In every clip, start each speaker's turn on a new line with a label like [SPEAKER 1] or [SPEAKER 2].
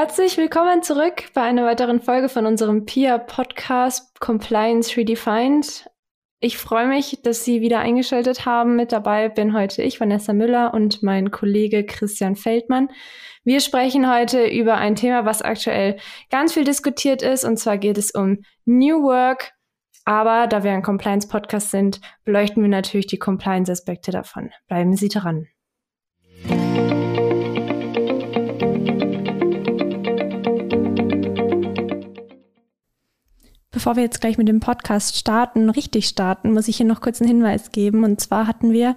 [SPEAKER 1] herzlich willkommen zurück bei einer weiteren Folge von unserem PIA-Podcast Compliance Redefined. Ich freue mich, dass Sie wieder eingeschaltet haben. Mit dabei bin heute ich, Vanessa Müller und mein Kollege Christian Feldmann. Wir sprechen heute über ein Thema, was aktuell ganz viel diskutiert ist, und zwar geht es um New Work. Aber da wir ein Compliance-Podcast sind, beleuchten wir natürlich die Compliance-Aspekte davon. Bleiben Sie dran. Bevor wir jetzt gleich mit dem Podcast starten, richtig starten, muss ich hier noch kurz einen Hinweis geben. Und zwar hatten wir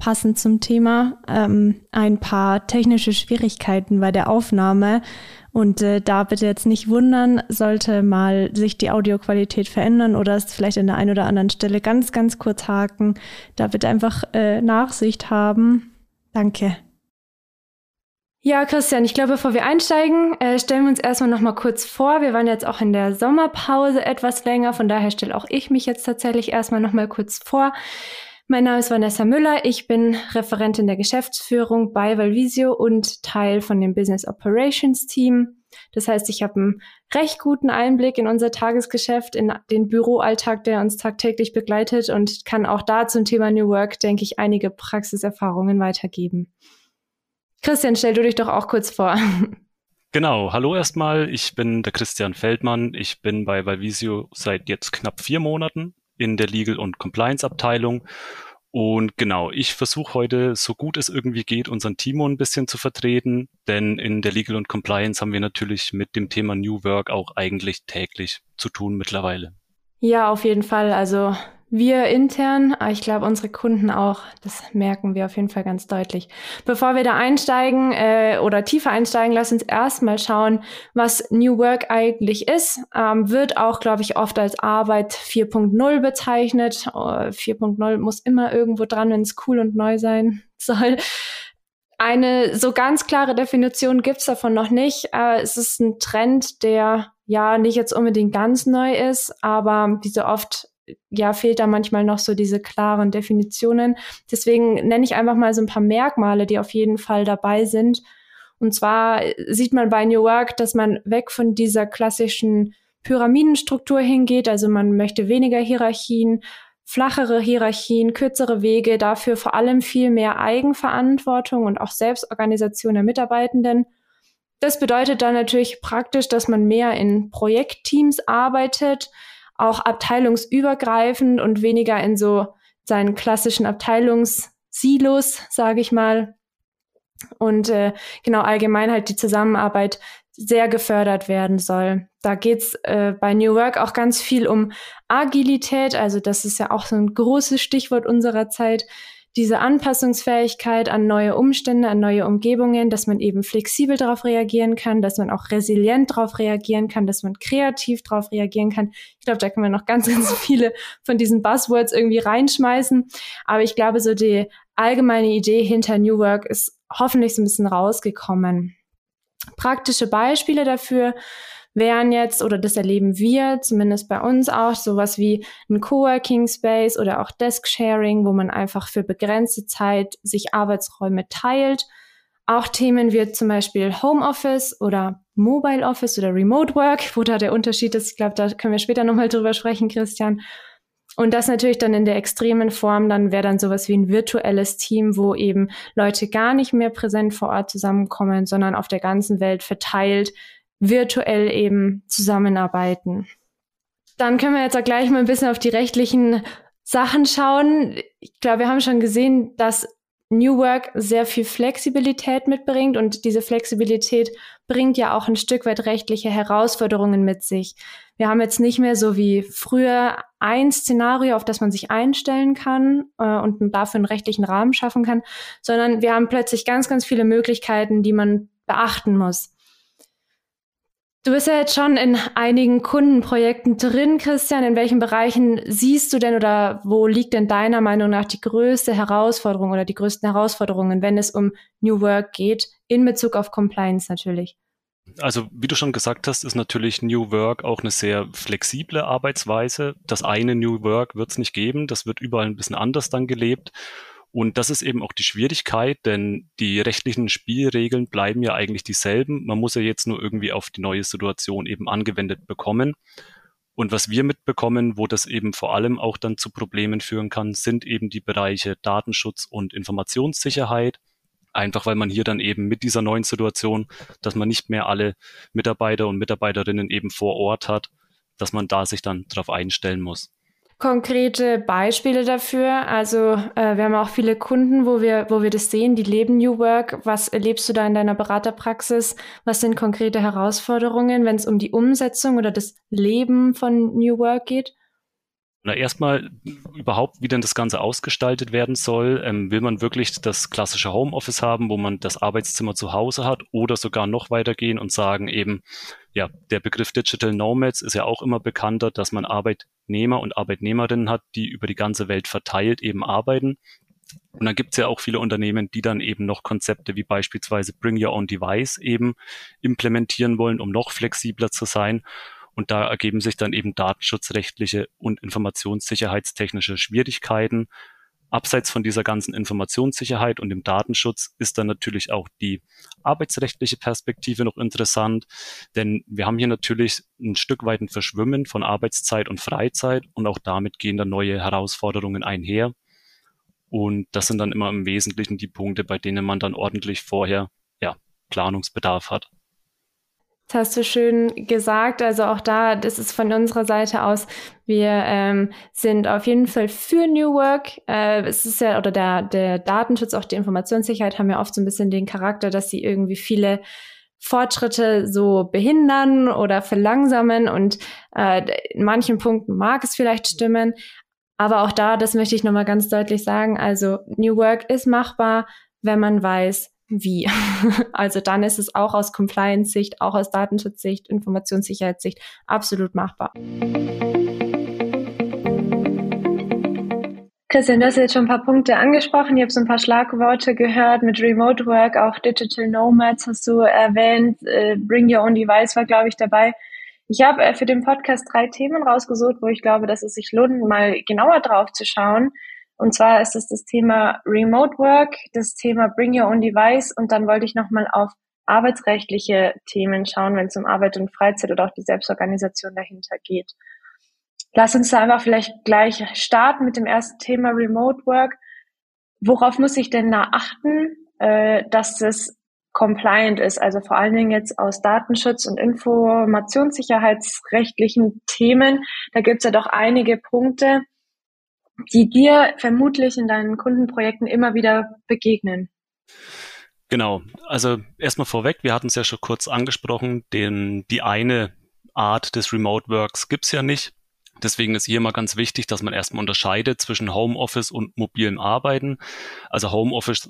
[SPEAKER 1] passend zum Thema ähm, ein paar technische Schwierigkeiten bei der Aufnahme. Und äh, da bitte jetzt nicht wundern, sollte mal sich die Audioqualität verändern oder es vielleicht an der einen oder anderen Stelle ganz, ganz kurz haken. Da bitte einfach äh, Nachsicht haben. Danke. Ja, Christian, ich glaube, bevor wir einsteigen, äh, stellen wir uns erstmal noch mal kurz vor. Wir waren jetzt auch in der Sommerpause etwas länger, von daher stelle auch ich mich jetzt tatsächlich erstmal noch mal kurz vor. Mein Name ist Vanessa Müller, ich bin Referentin der Geschäftsführung bei Valvisio und Teil von dem Business Operations Team. Das heißt, ich habe einen recht guten Einblick in unser Tagesgeschäft, in den Büroalltag, der uns tagtäglich begleitet und kann auch da zum Thema New Work, denke ich, einige Praxiserfahrungen weitergeben. Christian, stell du dich doch auch kurz vor.
[SPEAKER 2] Genau, hallo erstmal, ich bin der Christian Feldmann. Ich bin bei Valvisio seit jetzt knapp vier Monaten in der Legal- und Compliance-Abteilung. Und genau, ich versuche heute, so gut es irgendwie geht, unseren Timo ein bisschen zu vertreten, denn in der Legal und Compliance haben wir natürlich mit dem Thema New Work auch eigentlich täglich zu tun mittlerweile.
[SPEAKER 1] Ja, auf jeden Fall. Also wir intern, ich glaube unsere Kunden auch, das merken wir auf jeden Fall ganz deutlich. Bevor wir da einsteigen äh, oder tiefer einsteigen, lass uns erstmal schauen, was New Work eigentlich ist. Ähm, wird auch, glaube ich, oft als Arbeit 4.0 bezeichnet. Oh, 4.0 muss immer irgendwo dran, wenn es cool und neu sein soll. Eine so ganz klare Definition gibt's davon noch nicht. Äh, es ist ein Trend, der ja nicht jetzt unbedingt ganz neu ist, aber wie so oft ja, fehlt da manchmal noch so diese klaren Definitionen. Deswegen nenne ich einfach mal so ein paar Merkmale, die auf jeden Fall dabei sind. Und zwar sieht man bei New Work, dass man weg von dieser klassischen Pyramidenstruktur hingeht. Also man möchte weniger Hierarchien, flachere Hierarchien, kürzere Wege, dafür vor allem viel mehr Eigenverantwortung und auch Selbstorganisation der Mitarbeitenden. Das bedeutet dann natürlich praktisch, dass man mehr in Projektteams arbeitet, auch abteilungsübergreifend und weniger in so seinen klassischen Abteilungssilos, sage ich mal. Und äh, genau allgemein halt die Zusammenarbeit sehr gefördert werden soll. Da geht's äh, bei New Work auch ganz viel um Agilität, also das ist ja auch so ein großes Stichwort unserer Zeit diese Anpassungsfähigkeit an neue Umstände, an neue Umgebungen, dass man eben flexibel darauf reagieren kann, dass man auch resilient darauf reagieren kann, dass man kreativ darauf reagieren kann. Ich glaube, da können wir noch ganz, ganz viele von diesen Buzzwords irgendwie reinschmeißen. Aber ich glaube, so die allgemeine Idee hinter New Work ist hoffentlich so ein bisschen rausgekommen. Praktische Beispiele dafür wären jetzt, oder das erleben wir zumindest bei uns auch, sowas wie ein Coworking Space oder auch Desk Sharing, wo man einfach für begrenzte Zeit sich Arbeitsräume teilt. Auch Themen wie zum Beispiel Homeoffice oder Mobile Office oder Remote Work, wo da der Unterschied ist. Ich glaube, da können wir später nochmal drüber sprechen, Christian. Und das natürlich dann in der extremen Form, dann wäre dann sowas wie ein virtuelles Team, wo eben Leute gar nicht mehr präsent vor Ort zusammenkommen, sondern auf der ganzen Welt verteilt virtuell eben zusammenarbeiten. Dann können wir jetzt auch gleich mal ein bisschen auf die rechtlichen Sachen schauen. Ich glaube, wir haben schon gesehen, dass New Work sehr viel Flexibilität mitbringt und diese Flexibilität bringt ja auch ein Stück weit rechtliche Herausforderungen mit sich. Wir haben jetzt nicht mehr so wie früher ein Szenario, auf das man sich einstellen kann äh, und dafür einen rechtlichen Rahmen schaffen kann, sondern wir haben plötzlich ganz, ganz viele Möglichkeiten, die man beachten muss. Du bist ja jetzt schon in einigen Kundenprojekten drin, Christian. In welchen Bereichen siehst du denn oder wo liegt denn deiner Meinung nach die größte Herausforderung oder die größten Herausforderungen, wenn es um New Work geht, in Bezug auf Compliance natürlich?
[SPEAKER 2] Also, wie du schon gesagt hast, ist natürlich New Work auch eine sehr flexible Arbeitsweise. Das eine New Work wird es nicht geben. Das wird überall ein bisschen anders dann gelebt. Und das ist eben auch die Schwierigkeit, denn die rechtlichen Spielregeln bleiben ja eigentlich dieselben. Man muss ja jetzt nur irgendwie auf die neue Situation eben angewendet bekommen. Und was wir mitbekommen, wo das eben vor allem auch dann zu Problemen führen kann, sind eben die Bereiche Datenschutz und Informationssicherheit. Einfach weil man hier dann eben mit dieser neuen Situation, dass man nicht mehr alle Mitarbeiter und Mitarbeiterinnen eben vor Ort hat, dass man da sich dann darauf einstellen muss
[SPEAKER 1] konkrete Beispiele dafür? Also äh, wir haben auch viele Kunden, wo wir, wo wir das sehen, die leben New Work. Was erlebst du da in deiner Beraterpraxis? Was sind konkrete Herausforderungen, wenn es um die Umsetzung oder das Leben von New Work geht?
[SPEAKER 2] Na, erstmal überhaupt, wie denn das Ganze ausgestaltet werden soll. Ähm, will man wirklich das klassische Homeoffice haben, wo man das Arbeitszimmer zu Hause hat oder sogar noch weitergehen und sagen eben, ja, der Begriff Digital Nomads ist ja auch immer bekannter, dass man Arbeitnehmer und Arbeitnehmerinnen hat, die über die ganze Welt verteilt eben arbeiten. Und dann gibt es ja auch viele Unternehmen, die dann eben noch Konzepte wie beispielsweise Bring Your Own Device eben implementieren wollen, um noch flexibler zu sein. Und da ergeben sich dann eben datenschutzrechtliche und informationssicherheitstechnische Schwierigkeiten. Abseits von dieser ganzen Informationssicherheit und dem Datenschutz ist dann natürlich auch die arbeitsrechtliche Perspektive noch interessant, denn wir haben hier natürlich ein Stück weit ein Verschwimmen von Arbeitszeit und Freizeit und auch damit gehen dann neue Herausforderungen einher. Und das sind dann immer im Wesentlichen die Punkte, bei denen man dann ordentlich vorher ja, Planungsbedarf hat.
[SPEAKER 1] Das hast du schön gesagt. Also auch da, das ist von unserer Seite aus, wir ähm, sind auf jeden Fall für New Work. Äh, es ist ja, oder der, der Datenschutz, auch die Informationssicherheit haben ja oft so ein bisschen den Charakter, dass sie irgendwie viele Fortschritte so behindern oder verlangsamen und äh, in manchen Punkten mag es vielleicht stimmen. Aber auch da, das möchte ich nochmal ganz deutlich sagen, also New Work ist machbar, wenn man weiß, wie. Also dann ist es auch aus Compliance-Sicht, auch aus Datenschutzsicht, Informationssicherheitssicht absolut machbar. Christian, du hast jetzt schon ein paar Punkte angesprochen. Ich habe so ein paar Schlagworte gehört mit Remote Work, auch Digital Nomads hast du erwähnt. Äh, Bring Your Own Device war, glaube ich, dabei. Ich habe äh, für den Podcast drei Themen rausgesucht, wo ich glaube, dass es sich lohnt, mal genauer drauf zu schauen. Und zwar ist es das Thema Remote Work, das Thema Bring Your Own Device und dann wollte ich nochmal auf arbeitsrechtliche Themen schauen, wenn es um Arbeit und Freizeit oder auch die Selbstorganisation dahinter geht. Lass uns da einfach vielleicht gleich starten mit dem ersten Thema Remote Work. Worauf muss ich denn da achten, äh, dass es compliant ist? Also vor allen Dingen jetzt aus Datenschutz- und Informationssicherheitsrechtlichen Themen. Da gibt es ja doch einige Punkte, die dir vermutlich in deinen Kundenprojekten immer wieder begegnen?
[SPEAKER 2] Genau, also erstmal vorweg, wir hatten es ja schon kurz angesprochen, den, die eine Art des Remote Works gibt's ja nicht. Deswegen ist hier mal ganz wichtig, dass man erstmal unterscheidet zwischen Homeoffice und mobilem Arbeiten. Also Homeoffice,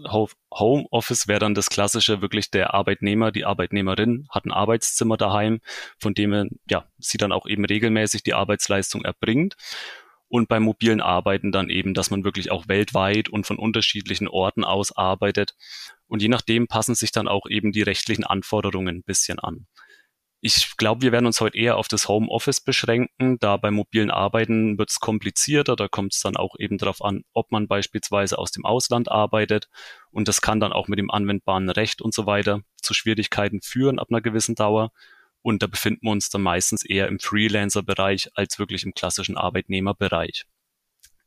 [SPEAKER 2] Homeoffice wäre dann das klassische, wirklich der Arbeitnehmer, die Arbeitnehmerin hat ein Arbeitszimmer daheim, von dem ja, sie dann auch eben regelmäßig die Arbeitsleistung erbringt und beim mobilen Arbeiten dann eben, dass man wirklich auch weltweit und von unterschiedlichen Orten aus arbeitet. Und je nachdem passen sich dann auch eben die rechtlichen Anforderungen ein bisschen an. Ich glaube, wir werden uns heute eher auf das Homeoffice beschränken, da beim mobilen Arbeiten wird es komplizierter, da kommt es dann auch eben darauf an, ob man beispielsweise aus dem Ausland arbeitet und das kann dann auch mit dem anwendbaren Recht und so weiter zu Schwierigkeiten führen ab einer gewissen Dauer. Und da befinden wir uns dann meistens eher im Freelancer-Bereich als wirklich im klassischen Arbeitnehmerbereich.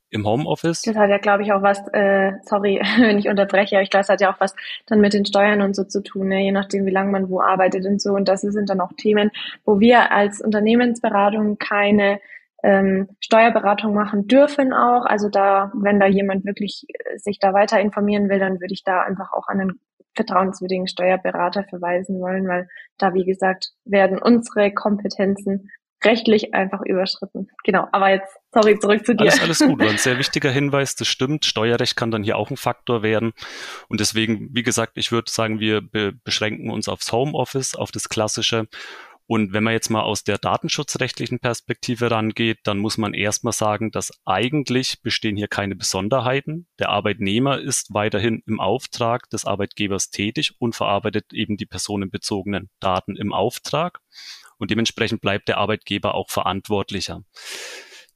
[SPEAKER 2] Im Homeoffice.
[SPEAKER 1] Das hat ja, glaube ich, auch was, äh, sorry, wenn ich unterbreche, aber ich glaube, es hat ja auch was dann mit den Steuern und so zu tun, ne? je nachdem, wie lange man wo arbeitet und so. Und das sind dann auch Themen, wo wir als Unternehmensberatung keine ähm, Steuerberatung machen dürfen auch. Also da, wenn da jemand wirklich äh, sich da weiter informieren will, dann würde ich da einfach auch an einen vertrauenswürdigen Steuerberater verweisen wollen, weil da, wie gesagt, werden unsere Kompetenzen rechtlich einfach überschritten. Genau, aber jetzt, sorry, zurück zu dir.
[SPEAKER 2] Alles, alles gut, ein sehr wichtiger Hinweis, das stimmt. Steuerrecht kann dann hier auch ein Faktor werden. Und deswegen, wie gesagt, ich würde sagen, wir be beschränken uns aufs Homeoffice, auf das Klassische und wenn man jetzt mal aus der datenschutzrechtlichen Perspektive rangeht, dann muss man erstmal sagen, dass eigentlich bestehen hier keine Besonderheiten. Der Arbeitnehmer ist weiterhin im Auftrag des Arbeitgebers tätig und verarbeitet eben die personenbezogenen Daten im Auftrag. Und dementsprechend bleibt der Arbeitgeber auch verantwortlicher.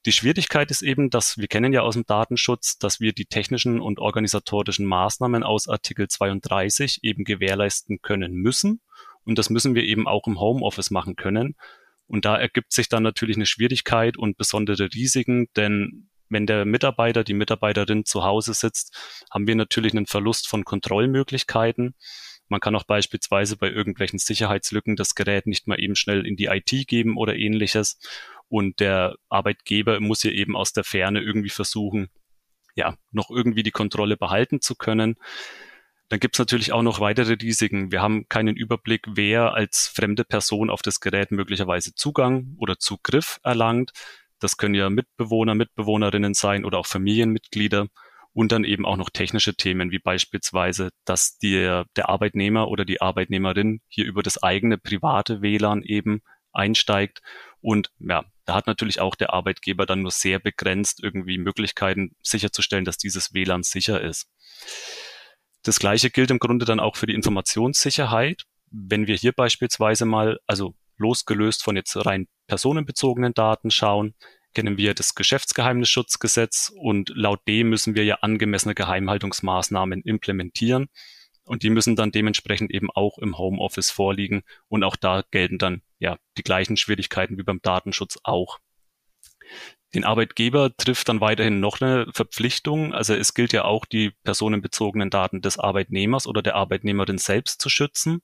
[SPEAKER 2] Die Schwierigkeit ist eben, dass wir kennen ja aus dem Datenschutz, dass wir die technischen und organisatorischen Maßnahmen aus Artikel 32 eben gewährleisten können müssen. Und das müssen wir eben auch im Homeoffice machen können. Und da ergibt sich dann natürlich eine Schwierigkeit und besondere Risiken, denn wenn der Mitarbeiter, die Mitarbeiterin zu Hause sitzt, haben wir natürlich einen Verlust von Kontrollmöglichkeiten. Man kann auch beispielsweise bei irgendwelchen Sicherheitslücken das Gerät nicht mal eben schnell in die IT geben oder ähnliches. Und der Arbeitgeber muss hier eben aus der Ferne irgendwie versuchen, ja, noch irgendwie die Kontrolle behalten zu können. Dann gibt es natürlich auch noch weitere Risiken. Wir haben keinen Überblick, wer als fremde Person auf das Gerät möglicherweise Zugang oder Zugriff erlangt. Das können ja Mitbewohner, Mitbewohnerinnen sein oder auch Familienmitglieder. Und dann eben auch noch technische Themen, wie beispielsweise, dass der, der Arbeitnehmer oder die Arbeitnehmerin hier über das eigene private WLAN eben einsteigt. Und ja, da hat natürlich auch der Arbeitgeber dann nur sehr begrenzt irgendwie Möglichkeiten sicherzustellen, dass dieses WLAN sicher ist. Das Gleiche gilt im Grunde dann auch für die Informationssicherheit. Wenn wir hier beispielsweise mal, also losgelöst von jetzt rein personenbezogenen Daten schauen, kennen wir das Geschäftsgeheimnisschutzgesetz und laut dem müssen wir ja angemessene Geheimhaltungsmaßnahmen implementieren und die müssen dann dementsprechend eben auch im Homeoffice vorliegen und auch da gelten dann ja die gleichen Schwierigkeiten wie beim Datenschutz auch. Den Arbeitgeber trifft dann weiterhin noch eine Verpflichtung. Also es gilt ja auch, die personenbezogenen Daten des Arbeitnehmers oder der Arbeitnehmerin selbst zu schützen.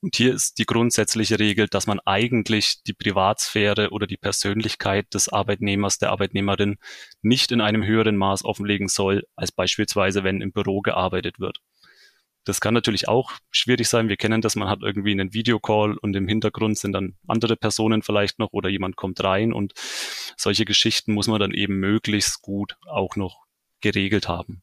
[SPEAKER 2] Und hier ist die grundsätzliche Regel, dass man eigentlich die Privatsphäre oder die Persönlichkeit des Arbeitnehmers, der Arbeitnehmerin nicht in einem höheren Maß offenlegen soll, als beispielsweise, wenn im Büro gearbeitet wird. Das kann natürlich auch schwierig sein. Wir kennen das, man hat irgendwie einen Videocall und im Hintergrund sind dann andere Personen vielleicht noch oder jemand kommt rein und solche Geschichten muss man dann eben möglichst gut auch noch geregelt haben.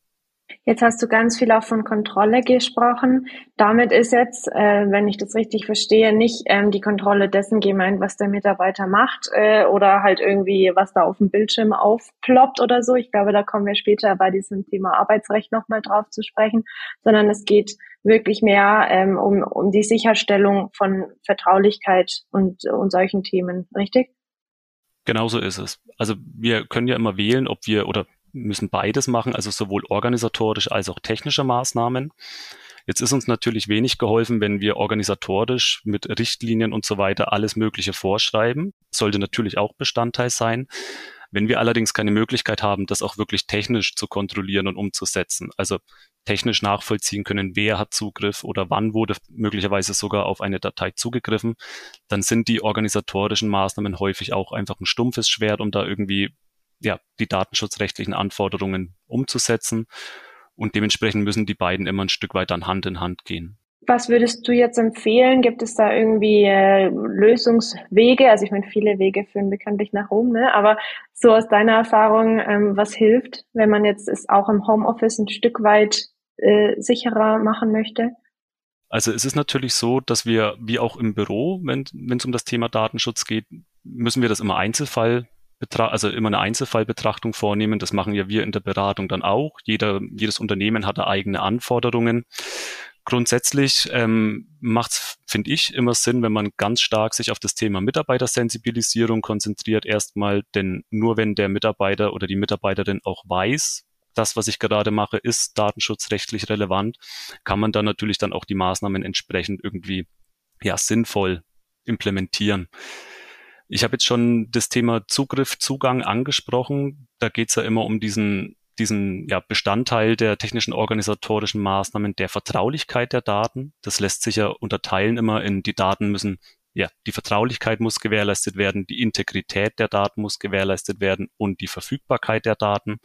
[SPEAKER 1] Jetzt hast du ganz viel auch von Kontrolle gesprochen. Damit ist jetzt, äh, wenn ich das richtig verstehe, nicht ähm, die Kontrolle dessen gemeint, was der Mitarbeiter macht äh, oder halt irgendwie, was da auf dem Bildschirm aufploppt oder so. Ich glaube, da kommen wir später bei diesem Thema Arbeitsrecht nochmal drauf zu sprechen, sondern es geht wirklich mehr ähm, um, um die Sicherstellung von Vertraulichkeit und, und solchen Themen, richtig?
[SPEAKER 2] Genauso ist es. Also wir können ja immer wählen, ob wir oder müssen beides machen, also sowohl organisatorisch als auch technische Maßnahmen. Jetzt ist uns natürlich wenig geholfen, wenn wir organisatorisch mit Richtlinien und so weiter alles Mögliche vorschreiben. Sollte natürlich auch Bestandteil sein. Wenn wir allerdings keine Möglichkeit haben, das auch wirklich technisch zu kontrollieren und umzusetzen, also technisch nachvollziehen können, wer hat Zugriff oder wann wurde möglicherweise sogar auf eine Datei zugegriffen, dann sind die organisatorischen Maßnahmen häufig auch einfach ein stumpfes Schwert, um da irgendwie ja, die datenschutzrechtlichen Anforderungen umzusetzen. Und dementsprechend müssen die beiden immer ein Stück weit dann Hand in Hand gehen.
[SPEAKER 1] Was würdest du jetzt empfehlen? Gibt es da irgendwie äh, Lösungswege? Also ich meine, viele Wege führen bekanntlich nach Rom, ne? aber so aus deiner Erfahrung, ähm, was hilft, wenn man jetzt es auch im Homeoffice ein Stück weit äh, sicherer machen möchte?
[SPEAKER 2] Also es ist natürlich so, dass wir, wie auch im Büro, wenn es um das Thema Datenschutz geht, müssen wir das immer Einzelfall also immer eine Einzelfallbetrachtung vornehmen. Das machen ja wir in der Beratung dann auch. Jeder, jedes Unternehmen hat da eigene Anforderungen. Grundsätzlich ähm, macht finde ich, immer Sinn, wenn man ganz stark sich auf das Thema Mitarbeitersensibilisierung konzentriert erstmal, denn nur wenn der Mitarbeiter oder die Mitarbeiterin auch weiß, das, was ich gerade mache, ist datenschutzrechtlich relevant, kann man dann natürlich dann auch die Maßnahmen entsprechend irgendwie ja sinnvoll implementieren. Ich habe jetzt schon das Thema Zugriff, Zugang angesprochen. Da geht es ja immer um diesen, diesen ja, Bestandteil der technischen organisatorischen Maßnahmen der Vertraulichkeit der Daten. Das lässt sich ja unterteilen immer in die Daten müssen, ja, die Vertraulichkeit muss gewährleistet werden, die Integrität der Daten muss gewährleistet werden und die Verfügbarkeit der Daten.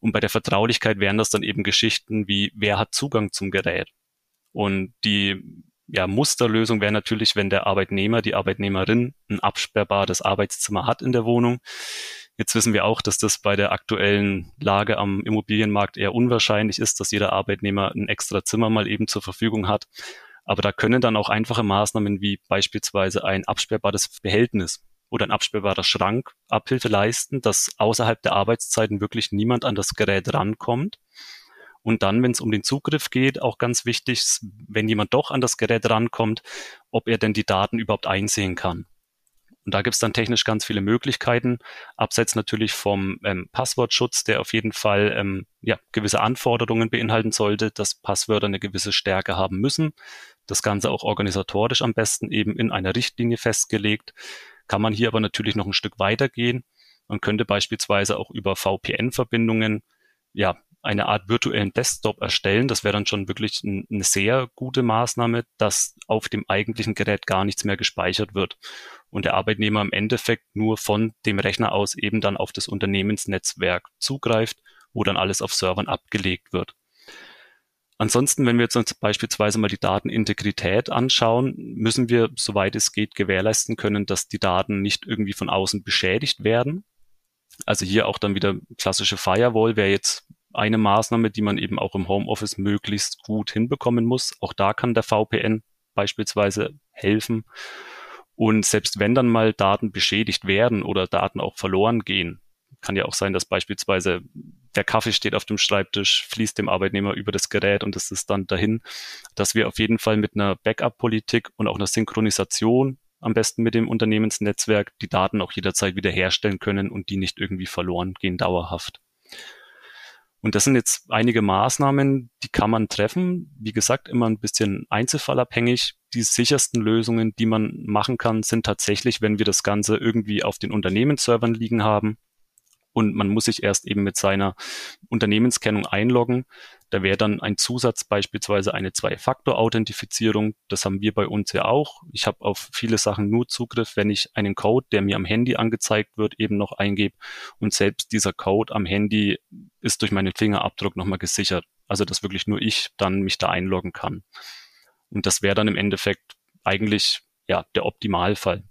[SPEAKER 2] Und bei der Vertraulichkeit wären das dann eben Geschichten wie, wer hat Zugang zum Gerät? Und die ja, Musterlösung wäre natürlich, wenn der Arbeitnehmer, die Arbeitnehmerin ein absperrbares Arbeitszimmer hat in der Wohnung. Jetzt wissen wir auch, dass das bei der aktuellen Lage am Immobilienmarkt eher unwahrscheinlich ist, dass jeder Arbeitnehmer ein extra Zimmer mal eben zur Verfügung hat. Aber da können dann auch einfache Maßnahmen wie beispielsweise ein absperrbares Behältnis oder ein absperrbarer Schrank Abhilfe leisten, dass außerhalb der Arbeitszeiten wirklich niemand an das Gerät rankommt und dann, wenn es um den Zugriff geht, auch ganz wichtig, wenn jemand doch an das Gerät rankommt, ob er denn die Daten überhaupt einsehen kann. Und da gibt es dann technisch ganz viele Möglichkeiten, abseits natürlich vom ähm, Passwortschutz, der auf jeden Fall ähm, ja, gewisse Anforderungen beinhalten sollte, dass Passwörter eine gewisse Stärke haben müssen. Das Ganze auch organisatorisch am besten eben in einer Richtlinie festgelegt. Kann man hier aber natürlich noch ein Stück weitergehen. Man könnte beispielsweise auch über VPN-Verbindungen ja, eine Art virtuellen Desktop erstellen. Das wäre dann schon wirklich ein, eine sehr gute Maßnahme, dass auf dem eigentlichen Gerät gar nichts mehr gespeichert wird und der Arbeitnehmer im Endeffekt nur von dem Rechner aus eben dann auf das Unternehmensnetzwerk zugreift, wo dann alles auf Servern abgelegt wird. Ansonsten, wenn wir jetzt uns beispielsweise mal die Datenintegrität anschauen, müssen wir, soweit es geht, gewährleisten können, dass die Daten nicht irgendwie von außen beschädigt werden. Also hier auch dann wieder klassische Firewall wäre jetzt eine Maßnahme, die man eben auch im Homeoffice möglichst gut hinbekommen muss. Auch da kann der VPN beispielsweise helfen. Und selbst wenn dann mal Daten beschädigt werden oder Daten auch verloren gehen, kann ja auch sein, dass beispielsweise der Kaffee steht auf dem Schreibtisch, fließt dem Arbeitnehmer über das Gerät und es ist dann dahin, dass wir auf jeden Fall mit einer Backup-Politik und auch einer Synchronisation am besten mit dem Unternehmensnetzwerk die Daten auch jederzeit wiederherstellen können und die nicht irgendwie verloren gehen dauerhaft. Und das sind jetzt einige Maßnahmen, die kann man treffen. Wie gesagt, immer ein bisschen einzelfallabhängig. Die sichersten Lösungen, die man machen kann, sind tatsächlich, wenn wir das Ganze irgendwie auf den Unternehmensservern liegen haben und man muss sich erst eben mit seiner Unternehmenskennung einloggen. Da wäre dann ein Zusatz beispielsweise eine Zwei-Faktor-Authentifizierung. Das haben wir bei uns ja auch. Ich habe auf viele Sachen nur Zugriff, wenn ich einen Code, der mir am Handy angezeigt wird, eben noch eingebe. Und selbst dieser Code am Handy ist durch meinen Fingerabdruck nochmal gesichert. Also dass wirklich nur ich dann mich da einloggen kann. Und das wäre dann im Endeffekt eigentlich ja der Optimalfall.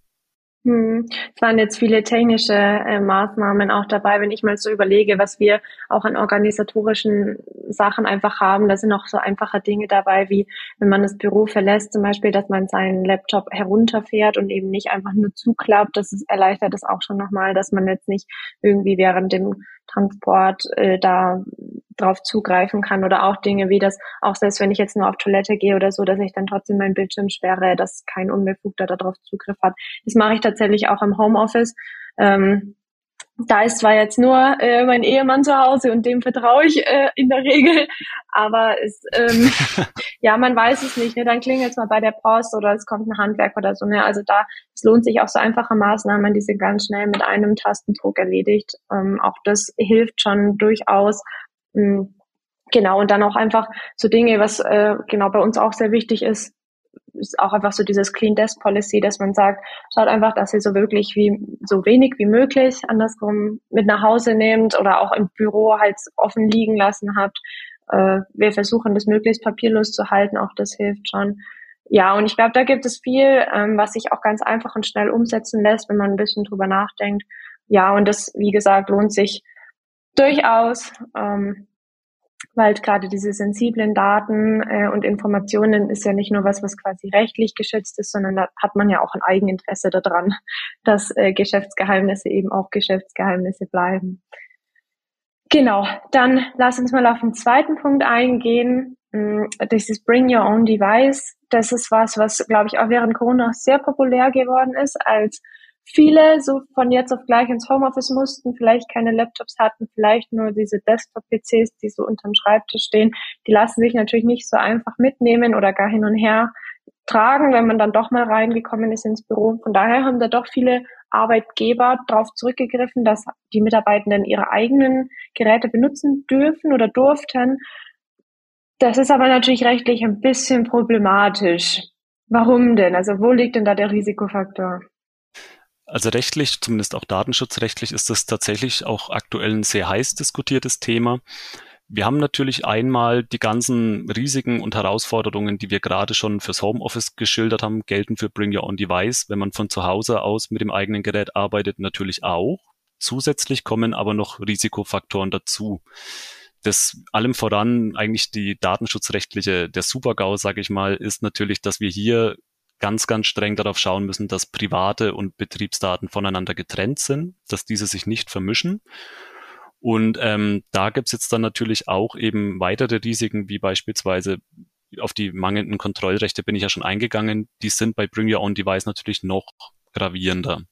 [SPEAKER 1] Hm. Es waren jetzt viele technische äh, Maßnahmen auch dabei, wenn ich mal so überlege, was wir auch an organisatorischen Sachen einfach haben. Da sind auch so einfache Dinge dabei, wie wenn man das Büro verlässt, zum Beispiel, dass man seinen Laptop herunterfährt und eben nicht einfach nur zuklappt. Das ist, erleichtert es auch schon nochmal, dass man jetzt nicht irgendwie während dem Transport äh, da drauf zugreifen kann oder auch Dinge wie das, auch selbst wenn ich jetzt nur auf Toilette gehe oder so, dass ich dann trotzdem meinen Bildschirm sperre, dass kein Unbefugter darauf Zugriff hat. Das mache ich tatsächlich auch im Homeoffice. Ähm, da ist zwar jetzt nur äh, mein Ehemann zu Hause und dem vertraue ich äh, in der Regel, aber es, ähm, ja, man weiß es nicht. Ne? Dann klingelt es mal bei der Post oder es kommt ein Handwerk oder so. Ne? Also da es lohnt sich auch so einfache Maßnahmen, die sind ganz schnell mit einem Tastendruck erledigt. Ähm, auch das hilft schon durchaus. Ähm, genau und dann auch einfach so Dinge, was äh, genau bei uns auch sehr wichtig ist, ist auch einfach so dieses Clean Desk Policy, dass man sagt, schaut einfach, dass ihr so wirklich wie, so wenig wie möglich andersrum mit nach Hause nehmt oder auch im Büro halt offen liegen lassen habt. Äh, wir versuchen das möglichst papierlos zu halten, auch das hilft schon. Ja, und ich glaube, da gibt es viel, ähm, was sich auch ganz einfach und schnell umsetzen lässt, wenn man ein bisschen drüber nachdenkt. Ja, und das, wie gesagt, lohnt sich durchaus. Ähm, weil gerade diese sensiblen Daten äh, und Informationen ist ja nicht nur was, was quasi rechtlich geschützt ist, sondern da hat man ja auch ein Eigeninteresse daran, dass äh, Geschäftsgeheimnisse eben auch Geschäftsgeheimnisse bleiben. Genau, dann lass uns mal auf den zweiten Punkt eingehen. Mm, Dieses Bring Your Own Device. Das ist was, was, glaube ich, auch während Corona sehr populär geworden ist als viele so von jetzt auf gleich ins Homeoffice mussten, vielleicht keine Laptops hatten, vielleicht nur diese Desktop-PCs, die so unterm Schreibtisch stehen, die lassen sich natürlich nicht so einfach mitnehmen oder gar hin und her tragen, wenn man dann doch mal reingekommen ist ins Büro. Von daher haben da doch viele Arbeitgeber darauf zurückgegriffen, dass die Mitarbeitenden ihre eigenen Geräte benutzen dürfen oder durften. Das ist aber natürlich rechtlich ein bisschen problematisch. Warum denn? Also wo liegt denn da der Risikofaktor?
[SPEAKER 2] Also rechtlich, zumindest auch datenschutzrechtlich, ist das tatsächlich auch aktuell ein sehr heiß diskutiertes Thema. Wir haben natürlich einmal die ganzen Risiken und Herausforderungen, die wir gerade schon fürs Homeoffice geschildert haben, gelten für Bring Your Own Device, wenn man von zu Hause aus mit dem eigenen Gerät arbeitet, natürlich auch. Zusätzlich kommen aber noch Risikofaktoren dazu. Das allem voran eigentlich die datenschutzrechtliche, der Super-GAU, sage ich mal, ist natürlich, dass wir hier ganz, ganz streng darauf schauen müssen, dass private und Betriebsdaten voneinander getrennt sind, dass diese sich nicht vermischen. Und ähm, da gibt's jetzt dann natürlich auch eben weitere Risiken, wie beispielsweise auf die mangelnden Kontrollrechte bin ich ja schon eingegangen. Die sind bei Bring Your Own Device natürlich noch gravierender.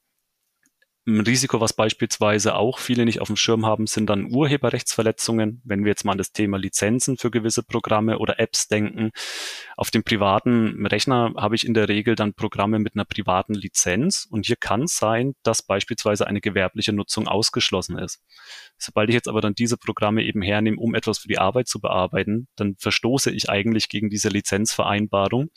[SPEAKER 2] Ein Risiko, was beispielsweise auch viele nicht auf dem Schirm haben, sind dann Urheberrechtsverletzungen. Wenn wir jetzt mal an das Thema Lizenzen für gewisse Programme oder Apps denken. Auf dem privaten Rechner habe ich in der Regel dann Programme mit einer privaten Lizenz und hier kann es sein, dass beispielsweise eine gewerbliche Nutzung ausgeschlossen ist. Sobald ich jetzt aber dann diese Programme eben hernehme, um etwas für die Arbeit zu bearbeiten, dann verstoße ich eigentlich gegen diese Lizenzvereinbarung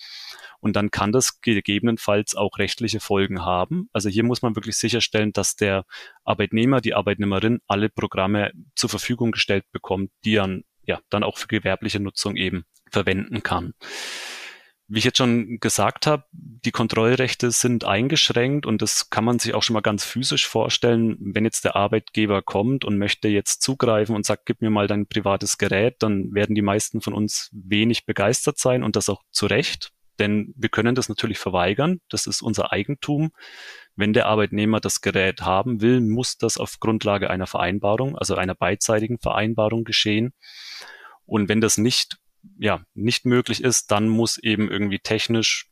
[SPEAKER 2] und dann kann das gegebenenfalls auch rechtliche Folgen haben. Also hier muss man wirklich sicherstellen, dass der Arbeitnehmer, die Arbeitnehmerin alle Programme zur Verfügung gestellt bekommt, die er ja, dann auch für gewerbliche Nutzung eben verwenden kann. Wie ich jetzt schon gesagt habe, die Kontrollrechte sind eingeschränkt und das kann man sich auch schon mal ganz physisch vorstellen. Wenn jetzt der Arbeitgeber kommt und möchte jetzt zugreifen und sagt, gib mir mal dein privates Gerät, dann werden die meisten von uns wenig begeistert sein und das auch zu Recht. Denn wir können das natürlich verweigern. Das ist unser Eigentum. Wenn der Arbeitnehmer das Gerät haben will, muss das auf Grundlage einer Vereinbarung, also einer beidseitigen Vereinbarung geschehen. Und wenn das nicht, ja, nicht möglich ist, dann muss eben irgendwie technisch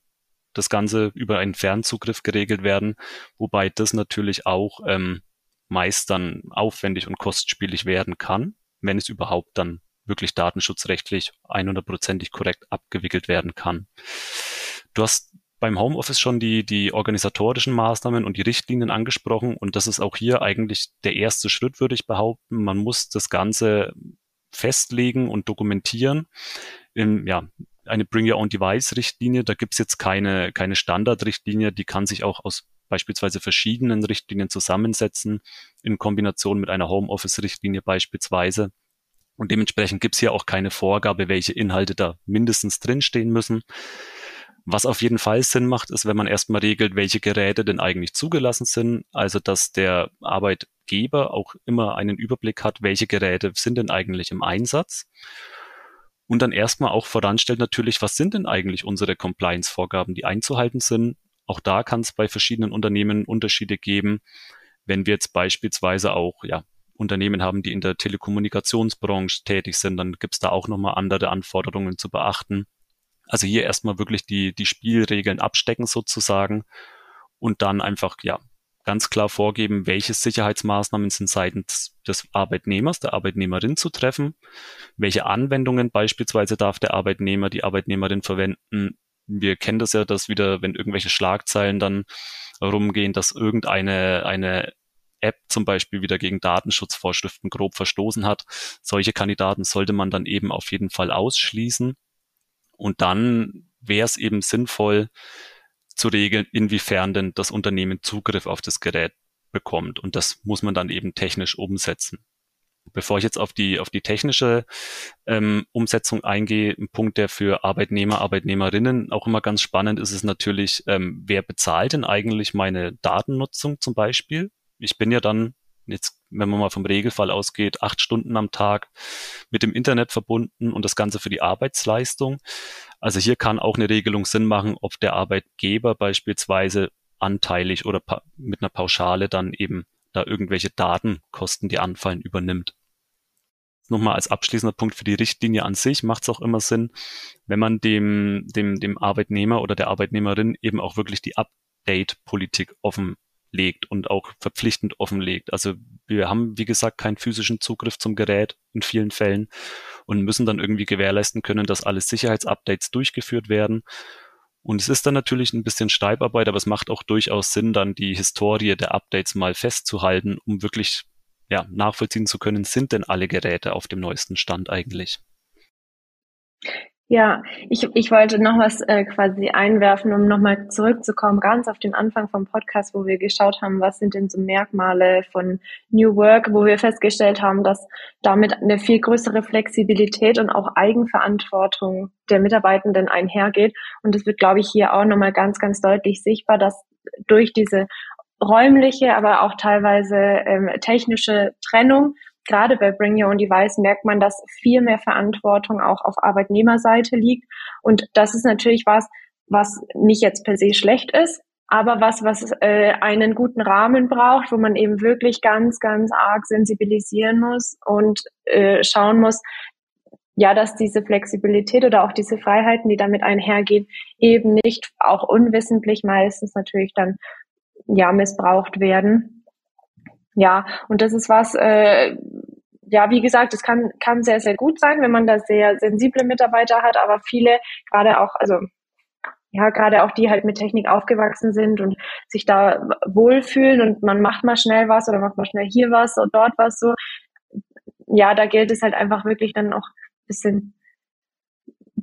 [SPEAKER 2] das Ganze über einen Fernzugriff geregelt werden, wobei das natürlich auch ähm, meist dann aufwendig und kostspielig werden kann, wenn es überhaupt dann wirklich datenschutzrechtlich 100%ig korrekt abgewickelt werden kann. Du hast beim Homeoffice schon die, die organisatorischen Maßnahmen und die Richtlinien angesprochen und das ist auch hier eigentlich der erste Schritt, würde ich behaupten. Man muss das Ganze festlegen und dokumentieren. In, ja, eine Bring Your Own Device Richtlinie, da gibt's jetzt keine, keine Standardrichtlinie, die kann sich auch aus beispielsweise verschiedenen Richtlinien zusammensetzen, in Kombination mit einer Homeoffice-Richtlinie beispielsweise. Und dementsprechend gibt es hier auch keine Vorgabe, welche Inhalte da mindestens drinstehen müssen. Was auf jeden Fall Sinn macht, ist, wenn man erstmal regelt, welche Geräte denn eigentlich zugelassen sind. Also, dass der Arbeitgeber auch immer einen Überblick hat, welche Geräte sind denn eigentlich im Einsatz. Und dann erstmal auch voranstellt natürlich, was sind denn eigentlich unsere Compliance-Vorgaben, die einzuhalten sind. Auch da kann es bei verschiedenen Unternehmen Unterschiede geben. Wenn wir jetzt beispielsweise auch ja, Unternehmen haben, die in der Telekommunikationsbranche tätig sind, dann gibt es da auch nochmal andere Anforderungen zu beachten. Also hier erstmal wirklich die, die Spielregeln abstecken sozusagen und dann einfach, ja, ganz klar vorgeben, welche Sicherheitsmaßnahmen sind seitens des Arbeitnehmers, der Arbeitnehmerin zu treffen, welche Anwendungen beispielsweise darf der Arbeitnehmer, die Arbeitnehmerin verwenden. Wir kennen das ja, dass wieder, wenn irgendwelche Schlagzeilen dann rumgehen, dass irgendeine eine App zum Beispiel wieder gegen Datenschutzvorschriften grob verstoßen hat. Solche Kandidaten sollte man dann eben auf jeden Fall ausschließen. Und dann wäre es eben sinnvoll zu regeln, inwiefern denn das Unternehmen Zugriff auf das Gerät bekommt. Und das muss man dann eben technisch umsetzen. Bevor ich jetzt auf die, auf die technische ähm, Umsetzung eingehe, ein Punkt, der für Arbeitnehmer, Arbeitnehmerinnen auch immer ganz spannend ist, ist natürlich, ähm, wer bezahlt denn eigentlich meine Datennutzung zum Beispiel? ich bin ja dann jetzt, wenn man mal vom Regelfall ausgeht, acht Stunden am Tag mit dem Internet verbunden und das Ganze für die Arbeitsleistung. Also hier kann auch eine Regelung Sinn machen, ob der Arbeitgeber beispielsweise anteilig oder mit einer Pauschale dann eben da irgendwelche Datenkosten, die anfallen, übernimmt. Nochmal als abschließender Punkt für die Richtlinie an sich macht es auch immer Sinn, wenn man dem, dem, dem Arbeitnehmer oder der Arbeitnehmerin eben auch wirklich die Update-Politik offen legt und auch verpflichtend offenlegt. Also wir haben, wie gesagt, keinen physischen Zugriff zum Gerät in vielen Fällen und müssen dann irgendwie gewährleisten können, dass alle Sicherheitsupdates durchgeführt werden. Und es ist dann natürlich ein bisschen Schreibarbeit, aber es macht auch durchaus Sinn, dann die Historie der Updates mal festzuhalten, um wirklich ja, nachvollziehen zu können, sind denn alle Geräte auf dem neuesten Stand eigentlich?
[SPEAKER 1] Ja, ich, ich wollte noch was äh, quasi einwerfen, um nochmal zurückzukommen, ganz auf den Anfang vom Podcast, wo wir geschaut haben, was sind denn so Merkmale von New Work, wo wir festgestellt haben, dass damit eine viel größere Flexibilität und auch Eigenverantwortung der Mitarbeitenden einhergeht. Und es wird, glaube ich, hier auch nochmal ganz, ganz deutlich sichtbar, dass durch diese räumliche, aber auch teilweise ähm, technische Trennung gerade bei Bring Your Own Device merkt man, dass viel mehr Verantwortung auch auf Arbeitnehmerseite liegt. Und das ist natürlich was, was nicht jetzt per se schlecht ist, aber was, was äh, einen guten Rahmen braucht, wo man eben wirklich ganz, ganz arg sensibilisieren muss und äh, schauen muss, ja, dass diese Flexibilität oder auch diese Freiheiten, die damit einhergehen, eben nicht auch unwissentlich meistens natürlich dann ja missbraucht werden Ja, und das ist was, äh, ja, wie gesagt, es kann, kann sehr, sehr gut sein, wenn man da sehr sensible Mitarbeiter hat, aber viele, gerade auch, also ja, gerade auch die halt mit Technik aufgewachsen sind und sich da wohlfühlen und man macht mal schnell was oder macht mal schnell hier was und dort was so. Ja, da gilt es halt einfach wirklich dann auch ein bisschen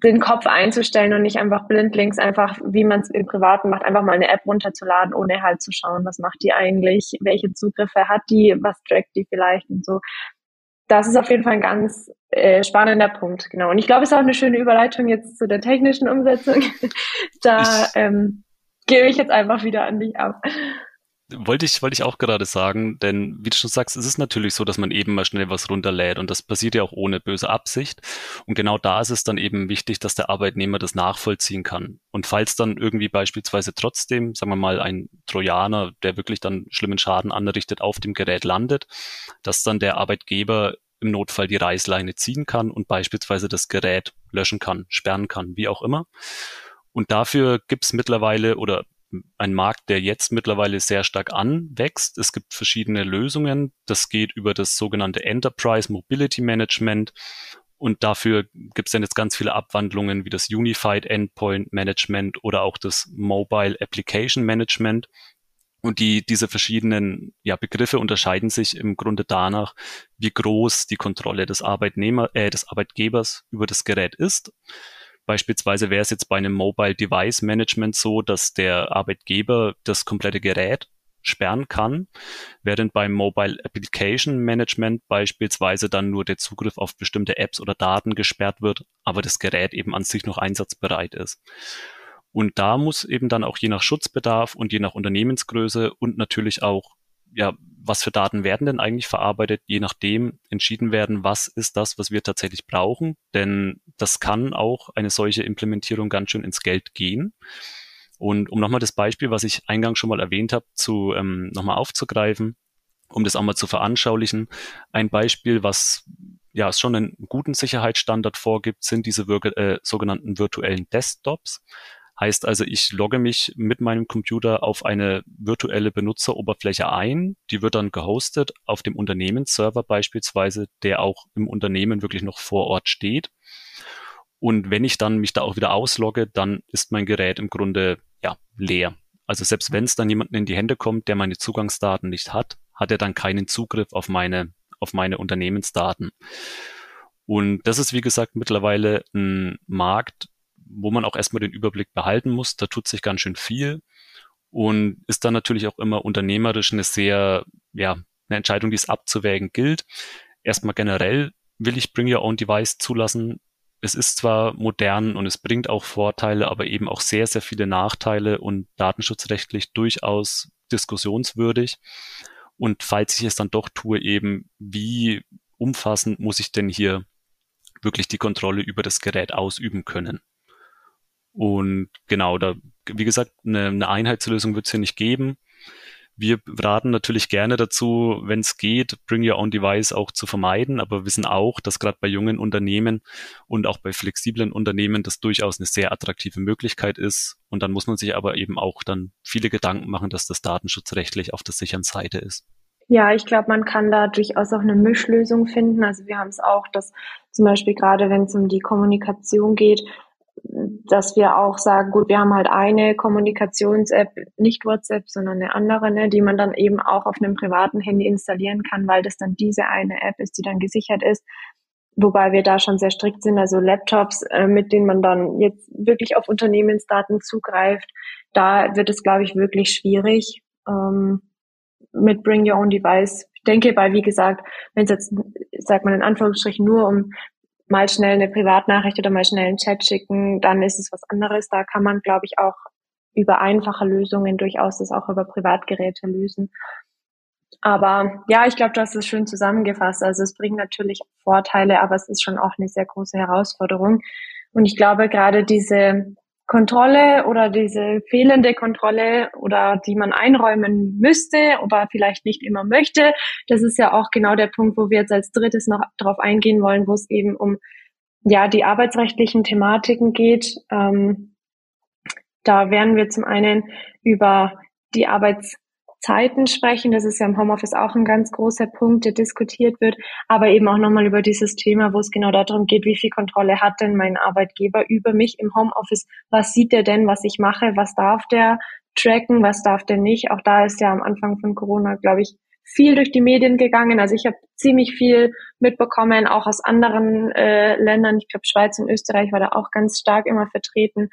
[SPEAKER 1] den Kopf einzustellen und nicht einfach blindlings einfach, wie man es im Privaten macht, einfach mal eine App runterzuladen, ohne halt zu schauen, was macht die eigentlich, welche Zugriffe hat die, was trackt die vielleicht und so. Das ist auf jeden Fall ein ganz äh, spannender Punkt, genau. Und ich glaube, es ist auch eine schöne Überleitung jetzt zu der technischen Umsetzung. da ähm, gebe ich jetzt einfach wieder an dich ab.
[SPEAKER 2] Wollte ich, wollte ich auch gerade sagen, denn wie du schon sagst, es ist natürlich so, dass man eben mal schnell was runterlädt und das passiert ja auch ohne böse Absicht. Und genau da ist es dann eben wichtig, dass der Arbeitnehmer das nachvollziehen kann. Und falls dann irgendwie beispielsweise trotzdem, sagen wir mal, ein Trojaner, der wirklich dann schlimmen Schaden anrichtet, auf dem Gerät landet, dass dann der Arbeitgeber im Notfall die Reißleine ziehen kann und beispielsweise das Gerät löschen kann, sperren kann, wie auch immer. Und dafür gibt es mittlerweile oder ein Markt, der jetzt mittlerweile sehr stark anwächst. Es gibt verschiedene Lösungen. Das geht über das sogenannte Enterprise Mobility Management. Und dafür gibt es dann jetzt ganz viele Abwandlungen wie das Unified Endpoint Management oder auch das Mobile Application Management. Und die, diese verschiedenen ja, Begriffe unterscheiden sich im Grunde danach, wie groß die Kontrolle des Arbeitnehmer, äh, des Arbeitgebers über das Gerät ist. Beispielsweise wäre es jetzt bei einem Mobile Device Management so, dass der Arbeitgeber das komplette Gerät sperren kann, während beim Mobile Application Management beispielsweise dann nur der Zugriff auf bestimmte Apps oder Daten gesperrt wird, aber das Gerät eben an sich noch einsatzbereit ist. Und da muss eben dann auch je nach Schutzbedarf und je nach Unternehmensgröße und natürlich auch ja, was für Daten werden denn eigentlich verarbeitet, je nachdem entschieden werden, was ist das, was wir tatsächlich brauchen. Denn das kann auch eine solche Implementierung ganz schön ins Geld gehen. Und um nochmal das Beispiel, was ich eingangs schon mal erwähnt habe, zu ähm, nochmal aufzugreifen, um das auch mal zu veranschaulichen. Ein Beispiel, was ja schon einen guten Sicherheitsstandard vorgibt, sind diese äh, sogenannten virtuellen Desktops. Heißt also, ich logge mich mit meinem Computer auf eine virtuelle Benutzeroberfläche ein. Die wird dann gehostet auf dem Unternehmensserver beispielsweise, der auch im Unternehmen wirklich noch vor Ort steht. Und wenn ich dann mich da auch wieder auslogge, dann ist mein Gerät im Grunde ja leer. Also selbst wenn es dann jemanden in die Hände kommt, der meine Zugangsdaten nicht hat, hat er dann keinen Zugriff auf meine auf meine Unternehmensdaten. Und das ist, wie gesagt, mittlerweile ein Markt, wo man auch erstmal den Überblick behalten muss. Da tut sich ganz schön viel und ist dann natürlich auch immer unternehmerisch eine sehr, ja, eine Entscheidung, die es abzuwägen gilt. Erstmal generell will ich Bring Your Own Device zulassen. Es ist zwar modern und es bringt auch Vorteile, aber eben auch sehr, sehr viele Nachteile und datenschutzrechtlich durchaus diskussionswürdig. Und falls ich es dann doch tue, eben, wie umfassend muss ich denn hier wirklich die Kontrolle über das Gerät ausüben können? Und genau, da, wie gesagt, eine, eine Einheitslösung wird es hier nicht geben. Wir raten natürlich gerne dazu, wenn es geht, Bring Your Own Device auch zu vermeiden, aber wissen auch, dass gerade bei jungen Unternehmen und auch bei flexiblen Unternehmen das durchaus eine sehr attraktive Möglichkeit ist. Und dann muss man sich aber eben auch dann viele Gedanken machen, dass das datenschutzrechtlich auf der sicheren Seite ist.
[SPEAKER 1] Ja, ich glaube, man kann da durchaus auch eine Mischlösung finden. Also wir haben es auch, dass zum Beispiel gerade wenn es um die Kommunikation geht, dass wir auch sagen, gut, wir haben halt eine Kommunikations-App, nicht WhatsApp, sondern eine andere, ne, die man dann eben auch auf einem privaten Handy installieren kann, weil das dann diese eine App ist, die dann gesichert ist. Wobei wir da schon sehr strikt sind, also Laptops, äh, mit denen man dann jetzt wirklich auf Unternehmensdaten zugreift, da wird es, glaube ich, wirklich schwierig ähm, mit Bring Your Own Device. Ich denke, weil, wie gesagt, wenn es jetzt, sagt man in Anführungsstrichen, nur um mal schnell eine Privatnachricht oder mal schnell einen Chat schicken, dann ist es was anderes. Da kann man, glaube ich, auch über einfache Lösungen durchaus das auch über Privatgeräte lösen. Aber ja, ich glaube, du hast es schön zusammengefasst. Also es bringt natürlich Vorteile, aber es ist schon auch eine sehr große Herausforderung. Und ich glaube, gerade diese Kontrolle oder diese fehlende Kontrolle oder die man einräumen müsste, aber vielleicht nicht immer möchte. Das ist ja auch genau der Punkt, wo wir jetzt als drittes noch darauf eingehen wollen, wo es eben um ja die arbeitsrechtlichen Thematiken geht. Ähm, da werden wir zum einen über die Arbeits Zeiten sprechen. Das ist ja im Homeoffice auch ein ganz großer Punkt, der diskutiert wird. Aber eben auch nochmal über dieses Thema, wo es genau darum geht, wie viel Kontrolle hat denn mein Arbeitgeber über mich im Homeoffice? Was sieht er denn, was ich mache? Was darf der tracken? Was darf der nicht? Auch da ist ja am Anfang von Corona, glaube ich, viel durch die Medien gegangen. Also ich habe ziemlich viel mitbekommen, auch aus anderen äh, Ländern. Ich glaube, Schweiz und Österreich war da auch ganz stark immer vertreten.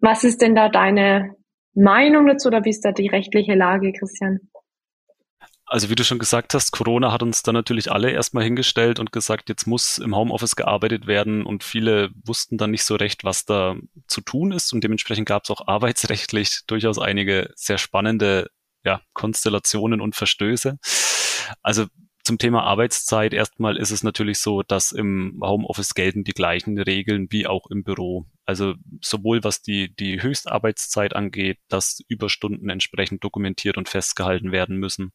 [SPEAKER 1] Was ist denn da deine Meinung dazu oder wie ist da die rechtliche Lage, Christian?
[SPEAKER 2] Also wie du schon gesagt hast, Corona hat uns dann natürlich alle erstmal hingestellt und gesagt, jetzt muss im Homeoffice gearbeitet werden und viele wussten dann nicht so recht, was da zu tun ist und dementsprechend gab es auch arbeitsrechtlich durchaus einige sehr spannende ja, Konstellationen und Verstöße. Also zum Thema Arbeitszeit erstmal ist es natürlich so, dass im Homeoffice gelten die gleichen Regeln wie auch im Büro. Also sowohl was die, die Höchstarbeitszeit angeht, dass Überstunden entsprechend dokumentiert und festgehalten werden müssen,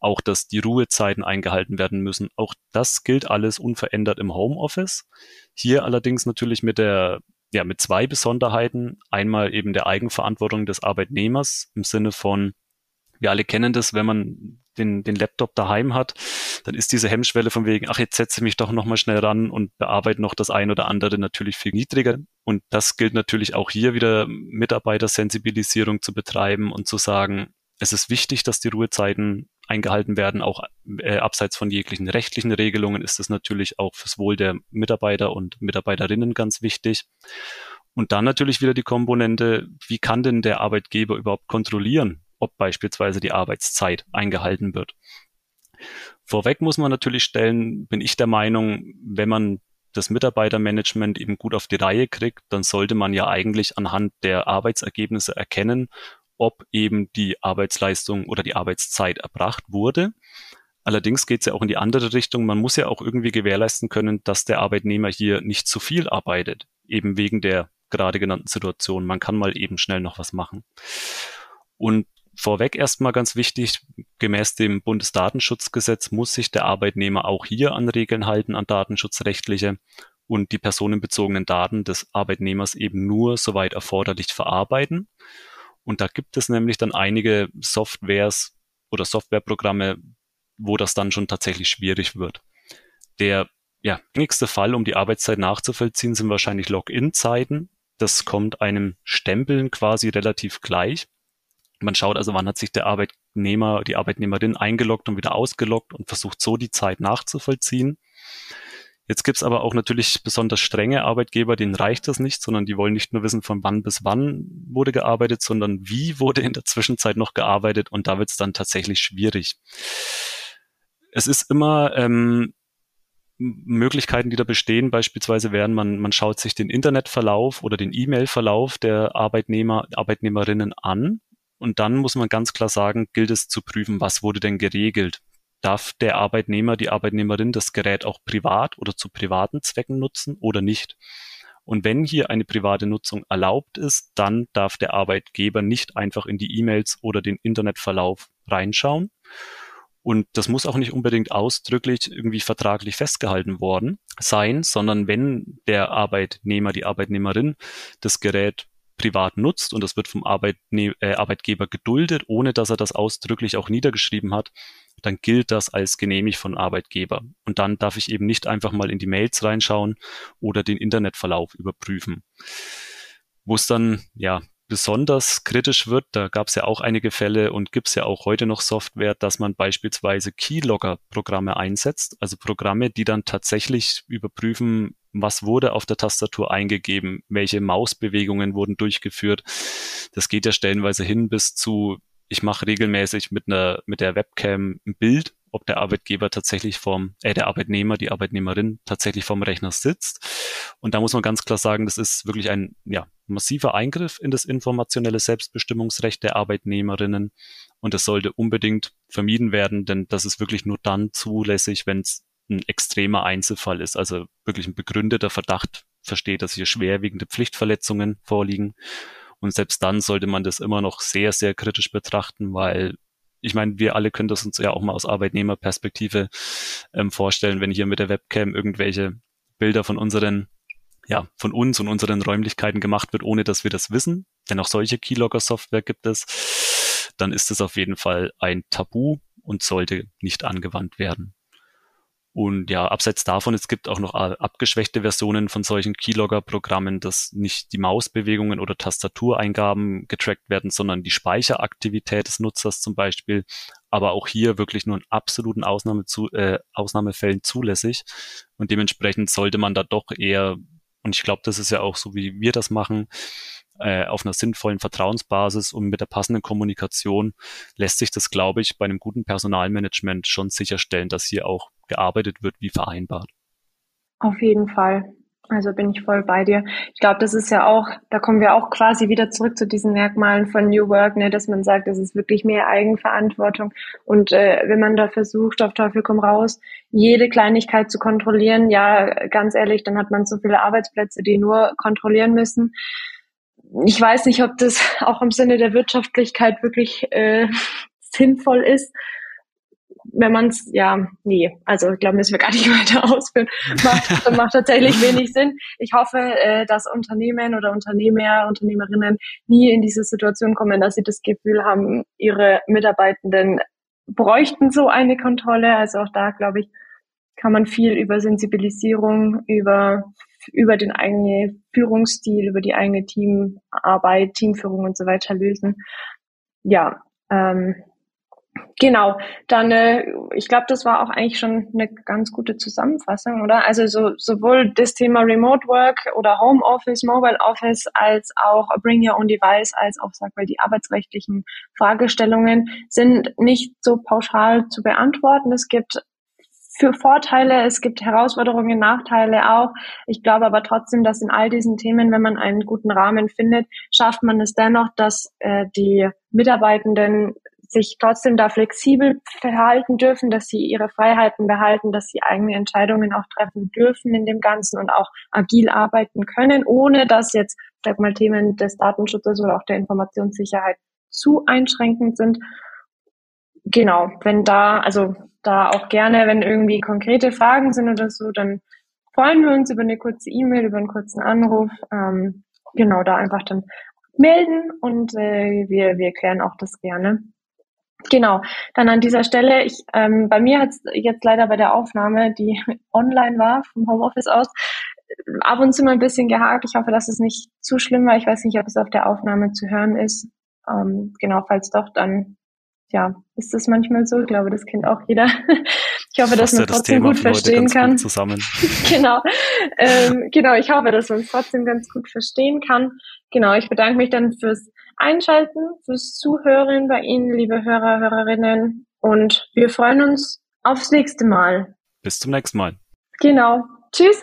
[SPEAKER 2] auch dass die Ruhezeiten eingehalten werden müssen. Auch das gilt alles unverändert im Homeoffice. Hier allerdings natürlich mit der ja, mit zwei Besonderheiten. Einmal eben der Eigenverantwortung des Arbeitnehmers im Sinne von, wir alle kennen das, wenn man den, den Laptop daheim hat, dann ist diese Hemmschwelle von wegen, ach, jetzt setze ich mich doch nochmal schnell ran und bearbeite noch das ein oder andere natürlich viel niedriger. Und das gilt natürlich auch hier wieder, Mitarbeitersensibilisierung zu betreiben und zu sagen, es ist wichtig, dass die Ruhezeiten eingehalten werden. Auch äh, abseits von jeglichen rechtlichen Regelungen ist es natürlich auch fürs Wohl der Mitarbeiter und Mitarbeiterinnen ganz wichtig. Und dann natürlich wieder die Komponente, wie kann denn der Arbeitgeber überhaupt kontrollieren, ob beispielsweise die Arbeitszeit eingehalten wird. Vorweg muss man natürlich stellen, bin ich der Meinung, wenn man das Mitarbeitermanagement eben gut auf die Reihe kriegt, dann sollte man ja eigentlich anhand der Arbeitsergebnisse erkennen, ob eben die Arbeitsleistung oder die Arbeitszeit erbracht wurde. Allerdings geht es ja auch in die andere Richtung. Man muss ja auch irgendwie gewährleisten können, dass der Arbeitnehmer hier nicht zu viel arbeitet, eben wegen der gerade genannten Situation. Man kann mal eben schnell noch was machen. Und Vorweg erstmal ganz wichtig, gemäß dem Bundesdatenschutzgesetz muss sich der Arbeitnehmer auch hier an Regeln halten, an datenschutzrechtliche und die personenbezogenen Daten des Arbeitnehmers eben nur soweit erforderlich verarbeiten. Und da gibt es nämlich dann einige Softwares oder Softwareprogramme, wo das dann schon tatsächlich schwierig wird. Der ja, gängigste Fall, um die Arbeitszeit nachzuvollziehen, sind wahrscheinlich Login-Zeiten. Das kommt einem Stempeln quasi relativ gleich. Man schaut also, wann hat sich der Arbeitnehmer, die Arbeitnehmerin eingeloggt und wieder ausgeloggt und versucht so die Zeit nachzuvollziehen. Jetzt gibt's aber auch natürlich besonders strenge Arbeitgeber, denen reicht das nicht, sondern die wollen nicht nur wissen, von wann bis wann wurde gearbeitet, sondern wie wurde in der Zwischenzeit noch gearbeitet und da wird's dann tatsächlich schwierig. Es ist immer ähm, Möglichkeiten, die da bestehen, beispielsweise wären, man, man schaut sich den Internetverlauf oder den E-Mail-Verlauf der Arbeitnehmer, Arbeitnehmerinnen an und dann muss man ganz klar sagen, gilt es zu prüfen, was wurde denn geregelt. Darf der Arbeitnehmer, die Arbeitnehmerin das Gerät auch privat oder zu privaten Zwecken nutzen oder nicht? Und wenn hier eine private Nutzung erlaubt ist, dann darf der Arbeitgeber nicht einfach in die E-Mails oder den Internetverlauf reinschauen. Und das muss auch nicht unbedingt ausdrücklich irgendwie vertraglich festgehalten worden sein, sondern wenn der Arbeitnehmer, die Arbeitnehmerin das Gerät privat nutzt und das wird vom Arbeitne äh, Arbeitgeber geduldet, ohne dass er das ausdrücklich auch niedergeschrieben hat, dann gilt das als genehmigt von Arbeitgeber. Und dann darf ich eben nicht einfach mal in die Mails reinschauen oder den Internetverlauf überprüfen. Wo es dann ja besonders kritisch wird, da gab es ja auch einige Fälle und gibt es ja auch heute noch Software, dass man beispielsweise Keylogger-Programme einsetzt, also Programme, die dann tatsächlich überprüfen, was wurde auf der Tastatur eingegeben, welche Mausbewegungen wurden durchgeführt. Das geht ja stellenweise hin bis zu, ich mache regelmäßig mit einer mit der Webcam ein Bild, ob der Arbeitgeber tatsächlich vom, äh, der Arbeitnehmer, die Arbeitnehmerin tatsächlich vom Rechner sitzt. Und da muss man ganz klar sagen, das ist wirklich ein ja, massiver Eingriff in das informationelle Selbstbestimmungsrecht der Arbeitnehmerinnen. Und das sollte unbedingt vermieden werden, denn das ist wirklich nur dann zulässig, wenn es ein extremer Einzelfall ist, also wirklich ein begründeter Verdacht versteht, dass hier schwerwiegende Pflichtverletzungen vorliegen. Und selbst dann sollte man das immer noch sehr, sehr kritisch betrachten, weil ich meine, wir alle können das uns ja auch mal aus Arbeitnehmerperspektive ähm, vorstellen, wenn hier mit der Webcam irgendwelche Bilder von unseren, ja, von uns und unseren Räumlichkeiten gemacht wird, ohne dass wir das wissen. Denn auch solche Keylogger-Software gibt es dann ist es auf jeden Fall ein Tabu und sollte nicht angewandt werden. Und ja, abseits davon, es gibt auch noch abgeschwächte Versionen von solchen Keylogger-Programmen, dass nicht die Mausbewegungen oder Tastatureingaben getrackt werden, sondern die Speicheraktivität des Nutzers zum Beispiel. Aber auch hier wirklich nur in absoluten Ausnahme zu, äh, Ausnahmefällen zulässig. Und dementsprechend sollte man da doch eher, und ich glaube, das ist ja auch so, wie wir das machen, äh, auf einer sinnvollen Vertrauensbasis und mit der passenden Kommunikation lässt sich das, glaube ich, bei einem guten Personalmanagement schon sicherstellen, dass hier auch gearbeitet wird wie vereinbart.
[SPEAKER 1] Auf jeden Fall. Also bin ich voll bei dir. Ich glaube, das ist ja auch, da kommen wir auch quasi wieder zurück zu diesen Merkmalen von New Work, ne, dass man sagt, es ist wirklich mehr Eigenverantwortung. Und äh, wenn man da versucht, auf Teufel komm raus, jede Kleinigkeit zu kontrollieren, ja, ganz ehrlich, dann hat man so viele Arbeitsplätze, die nur kontrollieren müssen ich weiß nicht, ob das auch im Sinne der Wirtschaftlichkeit wirklich äh, sinnvoll ist. Wenn man es, ja, nee, also ich glaube, müssen wir gar nicht weiter ausführen. Macht, macht tatsächlich wenig Sinn. Ich hoffe, äh, dass Unternehmen oder Unternehmer, Unternehmerinnen nie in diese Situation kommen, dass sie das Gefühl haben, ihre Mitarbeitenden bräuchten so eine Kontrolle. Also auch da, glaube ich, kann man viel über Sensibilisierung, über über den eigenen Führungsstil, über die eigene Teamarbeit, Teamführung und so weiter lösen. Ja, ähm, Genau, dann, äh, ich glaube, das war auch eigentlich schon eine ganz gute Zusammenfassung, oder? Also so, sowohl das Thema Remote Work oder Home Office, Mobile Office, als auch Bring Your Own Device, als auch, sag mal, die arbeitsrechtlichen Fragestellungen sind nicht so pauschal zu beantworten. Es gibt für Vorteile, es gibt Herausforderungen, Nachteile auch. Ich glaube aber trotzdem, dass in all diesen Themen, wenn man einen guten Rahmen findet, schafft man es dennoch, dass äh, die Mitarbeitenden sich trotzdem da flexibel verhalten dürfen, dass sie ihre Freiheiten behalten, dass sie eigene Entscheidungen auch treffen dürfen in dem Ganzen und auch agil arbeiten können, ohne dass jetzt, sag mal, Themen des Datenschutzes oder auch der Informationssicherheit zu einschränkend sind. Genau, wenn da, also da auch gerne, wenn irgendwie konkrete Fragen sind oder so, dann freuen wir uns über eine kurze E-Mail, über einen kurzen Anruf. Ähm, genau, da einfach dann melden und äh, wir, wir klären auch das gerne. Genau, dann an dieser Stelle, ich, ähm, bei mir hat es jetzt leider bei der Aufnahme, die online war, vom Homeoffice aus, ab und zu mal ein bisschen gehakt. Ich hoffe, dass es nicht zu schlimm war. Ich weiß nicht, ob es auf der Aufnahme zu hören ist. Ähm, genau, falls doch, dann ja, ist das manchmal so. Ich glaube, das kennt auch jeder. Ich hoffe, dass man das trotzdem Thema gut verstehen kann. Gut
[SPEAKER 2] zusammen.
[SPEAKER 1] genau. Ähm, genau, ich hoffe, dass man es trotzdem ganz gut verstehen kann. Genau, ich bedanke mich dann fürs Einschalten, fürs Zuhören bei Ihnen, liebe Hörer, Hörerinnen. Und wir freuen uns aufs nächste Mal.
[SPEAKER 2] Bis zum nächsten Mal.
[SPEAKER 1] Genau. Tschüss.